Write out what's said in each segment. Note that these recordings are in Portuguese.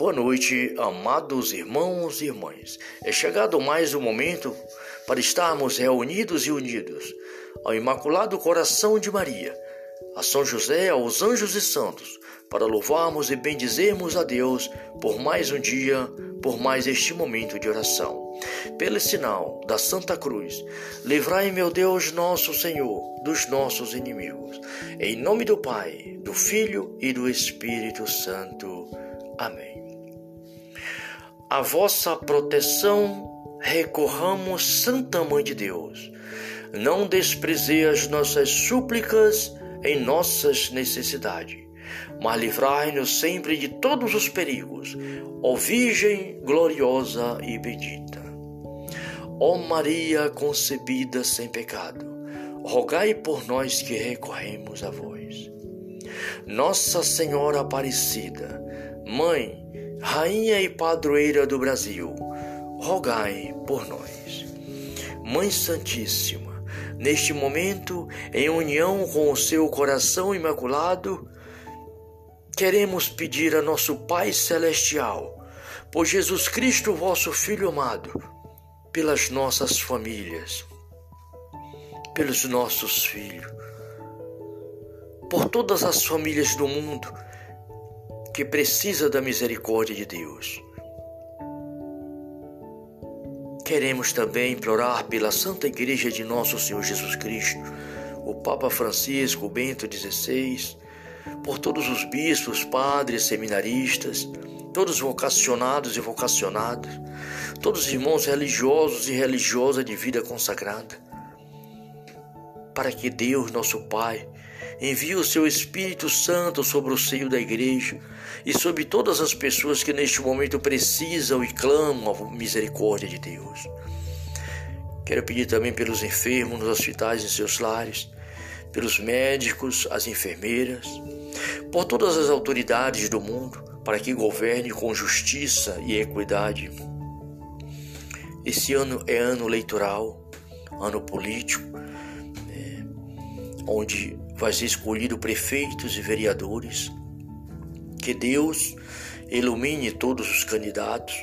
Boa noite, amados irmãos e irmãs. É chegado mais um momento para estarmos reunidos e unidos ao Imaculado Coração de Maria, a São José, aos anjos e santos, para louvarmos e bendizermos a Deus por mais um dia, por mais este momento de oração. Pelo sinal da Santa Cruz, livrai, meu Deus, nosso Senhor, dos nossos inimigos. Em nome do Pai, do Filho e do Espírito Santo. Amém a vossa proteção recorramos, Santa Mãe de Deus. Não desprezei as nossas súplicas em nossas necessidades, mas livrai-nos sempre de todos os perigos, ó Virgem gloriosa e bendita. Ó Maria concebida sem pecado, rogai por nós que recorremos a vós. Nossa Senhora Aparecida, Mãe Rainha e Padroeira do Brasil, rogai por nós. Mãe Santíssima, neste momento, em união com o seu coração imaculado, queremos pedir a nosso Pai Celestial, por Jesus Cristo, vosso Filho amado, pelas nossas famílias, pelos nossos filhos, por todas as famílias do mundo que precisa da misericórdia de Deus. Queremos também implorar pela Santa Igreja de Nosso Senhor Jesus Cristo, o Papa Francisco, Bento XVI, por todos os bispos, padres, seminaristas, todos vocacionados e vocacionadas, todos os irmãos religiosos e religiosas de vida consagrada, para que Deus, nosso Pai, envie o seu Espírito Santo sobre o seio da igreja e sobre todas as pessoas que neste momento precisam e clamam a misericórdia de Deus. Quero pedir também pelos enfermos nos hospitais e em seus lares, pelos médicos, as enfermeiras, por todas as autoridades do mundo, para que governe com justiça e equidade. Esse ano é ano eleitoral, ano político, onde vai ser escolhido prefeitos e vereadores. Que Deus ilumine todos os candidatos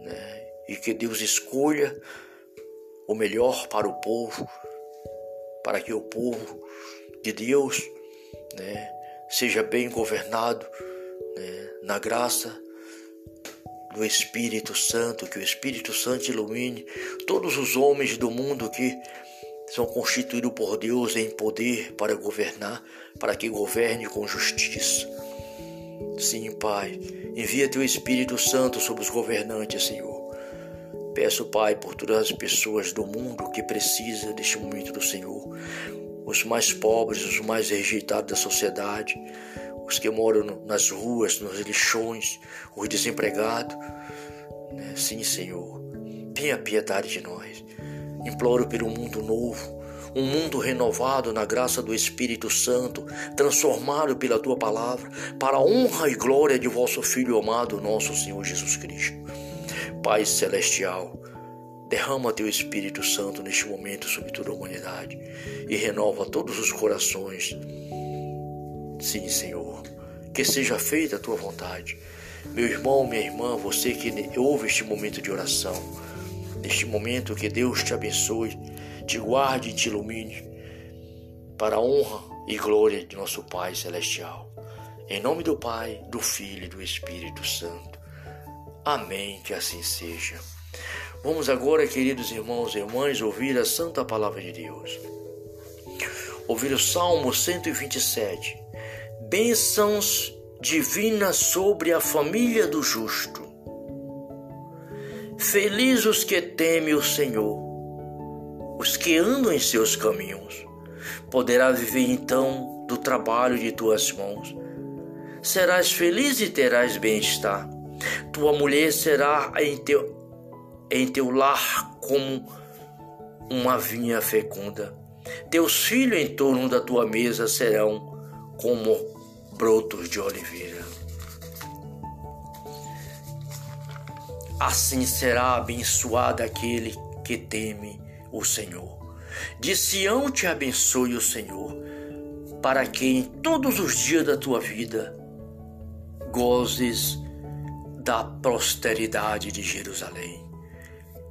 né? e que Deus escolha o melhor para o povo, para que o povo de Deus né, seja bem governado né, na graça do Espírito Santo, que o Espírito Santo ilumine todos os homens do mundo que são constituídos por Deus em poder para governar, para que governe com justiça. Sim, Pai, envia teu Espírito Santo sobre os governantes, Senhor. Peço, Pai, por todas as pessoas do mundo que precisam deste momento do Senhor, os mais pobres, os mais rejeitados da sociedade, os que moram nas ruas, nos lixões, os desempregados. Né? Sim, Senhor, tenha piedade de nós. Imploro pelo mundo novo, um mundo renovado na graça do Espírito Santo, transformado pela tua palavra, para a honra e glória de vosso Filho amado, nosso Senhor Jesus Cristo. Pai celestial, derrama teu Espírito Santo neste momento sobre toda a humanidade e renova todos os corações. Sim, Senhor, que seja feita a tua vontade. Meu irmão, minha irmã, você que ouve este momento de oração, Neste momento, que Deus te abençoe, te guarde e te ilumine, para a honra e glória de nosso Pai Celestial. Em nome do Pai, do Filho e do Espírito Santo. Amém, que assim seja. Vamos agora, queridos irmãos e irmãs, ouvir a santa palavra de Deus. Ouvir o Salmo 127. Bênçãos divinas sobre a família do justo. Felizes os que temem o Senhor, os que andam em seus caminhos. Poderá viver então do trabalho de tuas mãos. Serás feliz e terás bem-estar. Tua mulher será em teu, em teu lar como uma vinha fecunda. Teus filhos em torno da tua mesa serão como brotos de oliveira. Assim será abençoado aquele que teme o Senhor. De Sião te abençoe o Senhor, para que em todos os dias da tua vida gozes da posteridade de Jerusalém,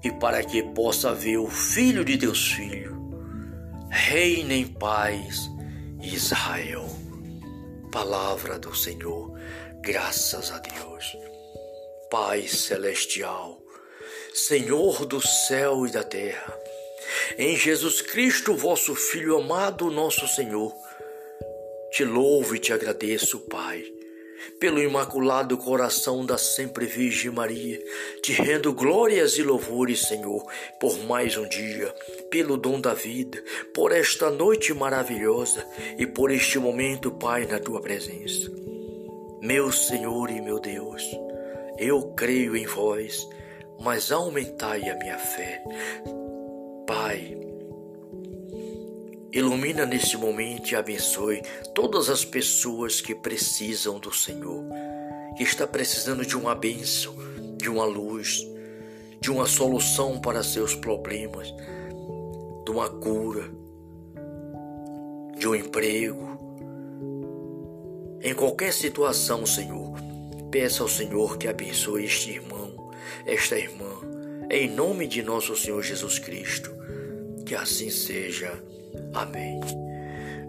e para que possa ver o Filho de Deus Filho, reina em paz Israel. Palavra do Senhor, graças a Deus. Pai celestial, Senhor do céu e da terra, em Jesus Cristo, vosso Filho amado, nosso Senhor, te louvo e te agradeço, Pai pelo imaculado coração da sempre Virgem Maria, te rendo glórias e louvores, Senhor, por mais um dia, pelo dom da vida, por esta noite maravilhosa e por este momento, Pai, na tua presença. Meu Senhor e meu Deus, eu creio em vós, mas aumentai a minha fé. Pai, Ilumina neste momento e abençoe todas as pessoas que precisam do Senhor, que está precisando de uma bênção, de uma luz, de uma solução para seus problemas, de uma cura, de um emprego. Em qualquer situação, Senhor, peça ao Senhor que abençoe este irmão, esta irmã, em nome de nosso Senhor Jesus Cristo. Que assim seja. Amém.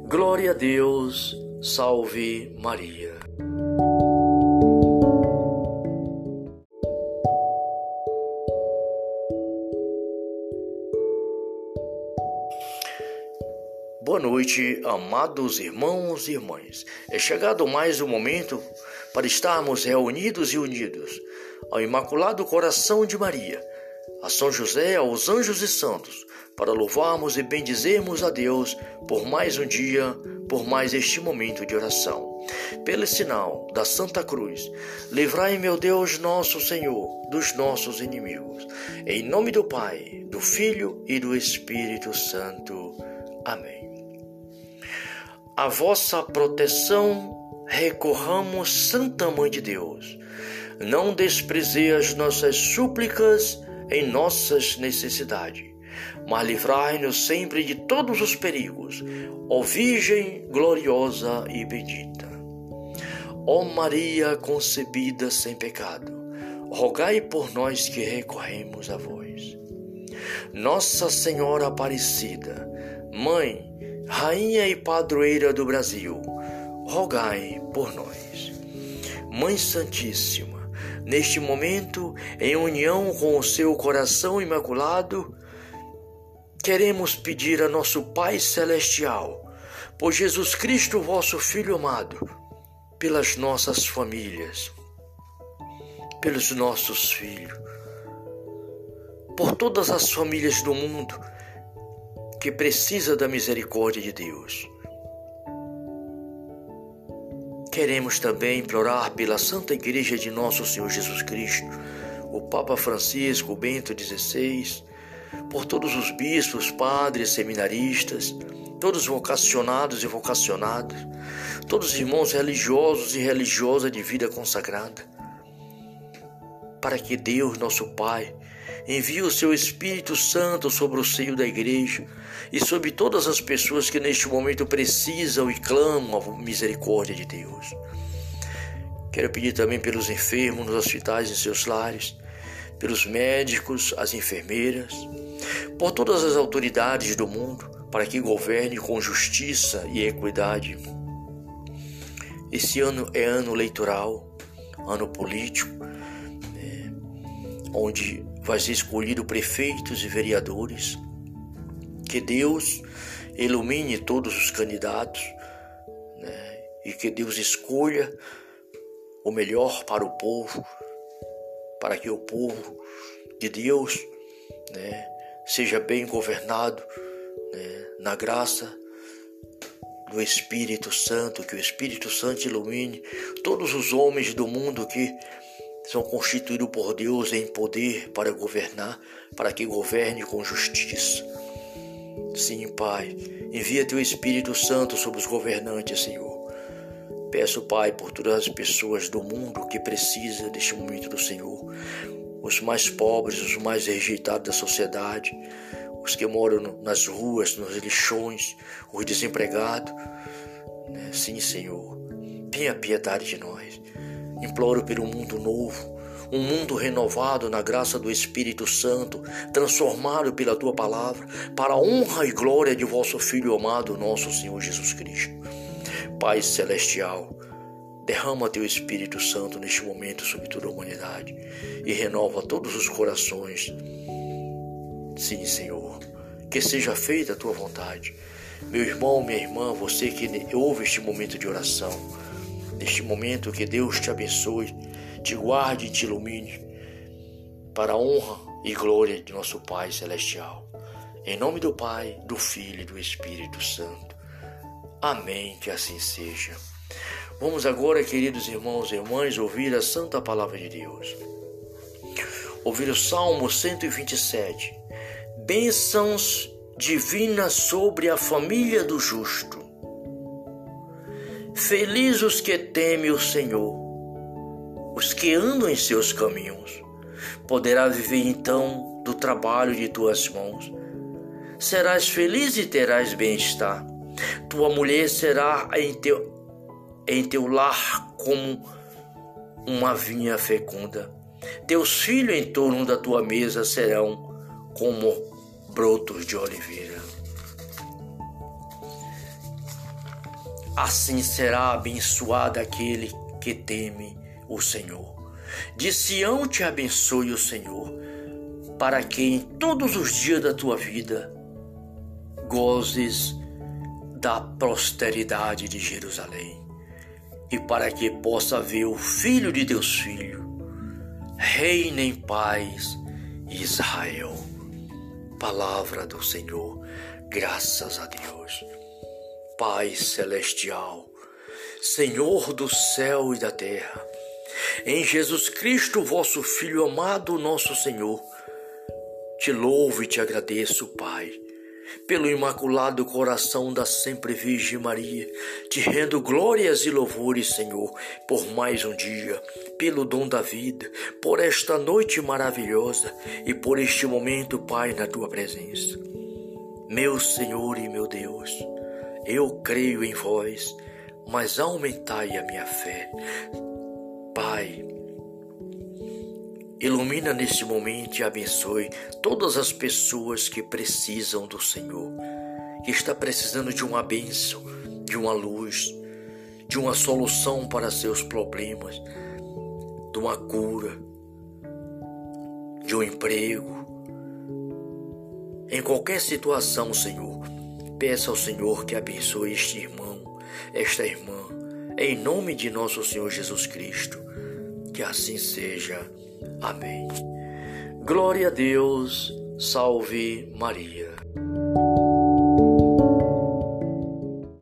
Glória a Deus, salve Maria. Boa noite, amados irmãos e irmãs. É chegado mais um momento para estarmos reunidos e unidos ao Imaculado Coração de Maria, a São José, aos anjos e santos para louvarmos e bendizermos a Deus por mais um dia, por mais este momento de oração. Pelo sinal da Santa Cruz, livrai, meu Deus, nosso Senhor, dos nossos inimigos. Em nome do Pai, do Filho e do Espírito Santo. Amém. A vossa proteção recorramos, Santa Mãe de Deus. Não desprezei as nossas súplicas em nossas necessidades mas livrai-nos sempre de todos os perigos, ó Virgem gloriosa e bendita. Ó Maria concebida sem pecado, rogai por nós que recorremos a vós. Nossa Senhora Aparecida, Mãe, Rainha e Padroeira do Brasil, rogai por nós. Mãe Santíssima, neste momento, em união com o seu coração imaculado, queremos pedir a nosso Pai Celestial, por Jesus Cristo, vosso Filho amado, pelas nossas famílias, pelos nossos filhos, por todas as famílias do mundo que precisa da misericórdia de Deus. Queremos também implorar pela Santa Igreja de Nosso Senhor Jesus Cristo, o Papa Francisco Bento XVI, por todos os bispos, padres, seminaristas, todos vocacionados e vocacionadas, todos os irmãos religiosos e religiosas de vida consagrada, para que Deus, nosso Pai, envie o seu Espírito Santo sobre o seio da igreja e sobre todas as pessoas que neste momento precisam e clamam a misericórdia de Deus. Quero pedir também pelos enfermos nos hospitais e seus lares, pelos médicos, as enfermeiras, por todas as autoridades do mundo, para que governe com justiça e equidade. Esse ano é ano eleitoral, ano político, onde vai ser escolhido prefeitos e vereadores. Que Deus ilumine todos os candidatos né, e que Deus escolha o melhor para o povo, para que o povo de Deus né, seja bem governado né, na graça do Espírito Santo, que o Espírito Santo ilumine todos os homens do mundo que são constituídos por Deus em poder para governar, para que governe com justiça. Sim, Pai, envia teu Espírito Santo sobre os governantes, Senhor. Peço, Pai, por todas as pessoas do mundo que precisam deste momento do Senhor os mais pobres, os mais rejeitados da sociedade, os que moram nas ruas, nos lixões, os desempregados. Né? Sim, Senhor, tenha piedade de nós. Imploro pelo mundo novo, um mundo renovado na graça do Espírito Santo, transformado pela tua palavra, para a honra e glória de vosso Filho amado, nosso Senhor Jesus Cristo. Pai celestial, derrama teu Espírito Santo neste momento sobre toda a humanidade e renova todos os corações. Sim, Senhor, que seja feita a tua vontade. Meu irmão, minha irmã, você que ouve este momento de oração, neste momento que Deus te abençoe, te guarde e te ilumine, para a honra e glória de nosso Pai Celestial. Em nome do Pai, do Filho e do Espírito Santo. Amém, que assim seja. Vamos agora, queridos irmãos e irmãs, ouvir a santa palavra de Deus. Ouvir o Salmo 127. Bênçãos divinas sobre a família do justo. Felizes os que temem o Senhor, os que andam em seus caminhos. Poderá viver então do trabalho de tuas mãos. Serás feliz e terás bem-estar tua mulher será em teu, em teu lar como uma vinha fecunda. Teus filhos em torno da tua mesa serão como brotos de oliveira. Assim será abençoado aquele que teme o Senhor. De Sião te abençoe o Senhor, para que em todos os dias da tua vida gozes da posteridade de Jerusalém, e para que possa ver o Filho de Deus Filho, reina em paz Israel. Palavra do Senhor, graças a Deus. Pai celestial, Senhor do céu e da terra, em Jesus Cristo, vosso Filho amado, nosso Senhor, te louvo e te agradeço, Pai pelo imaculado coração da sempre Virgem Maria, te rendo glórias e louvores, Senhor, por mais um dia, pelo dom da vida, por esta noite maravilhosa e por este momento, Pai, na tua presença. Meu Senhor e meu Deus, eu creio em vós, mas aumentai a minha fé. Pai, Ilumina neste momento e abençoe todas as pessoas que precisam do Senhor, que está precisando de uma bênção, de uma luz, de uma solução para seus problemas, de uma cura, de um emprego. Em qualquer situação, Senhor, peça ao Senhor que abençoe este irmão, esta irmã, em nome de nosso Senhor Jesus Cristo. Que assim seja. Amém. Glória a Deus, salve Maria.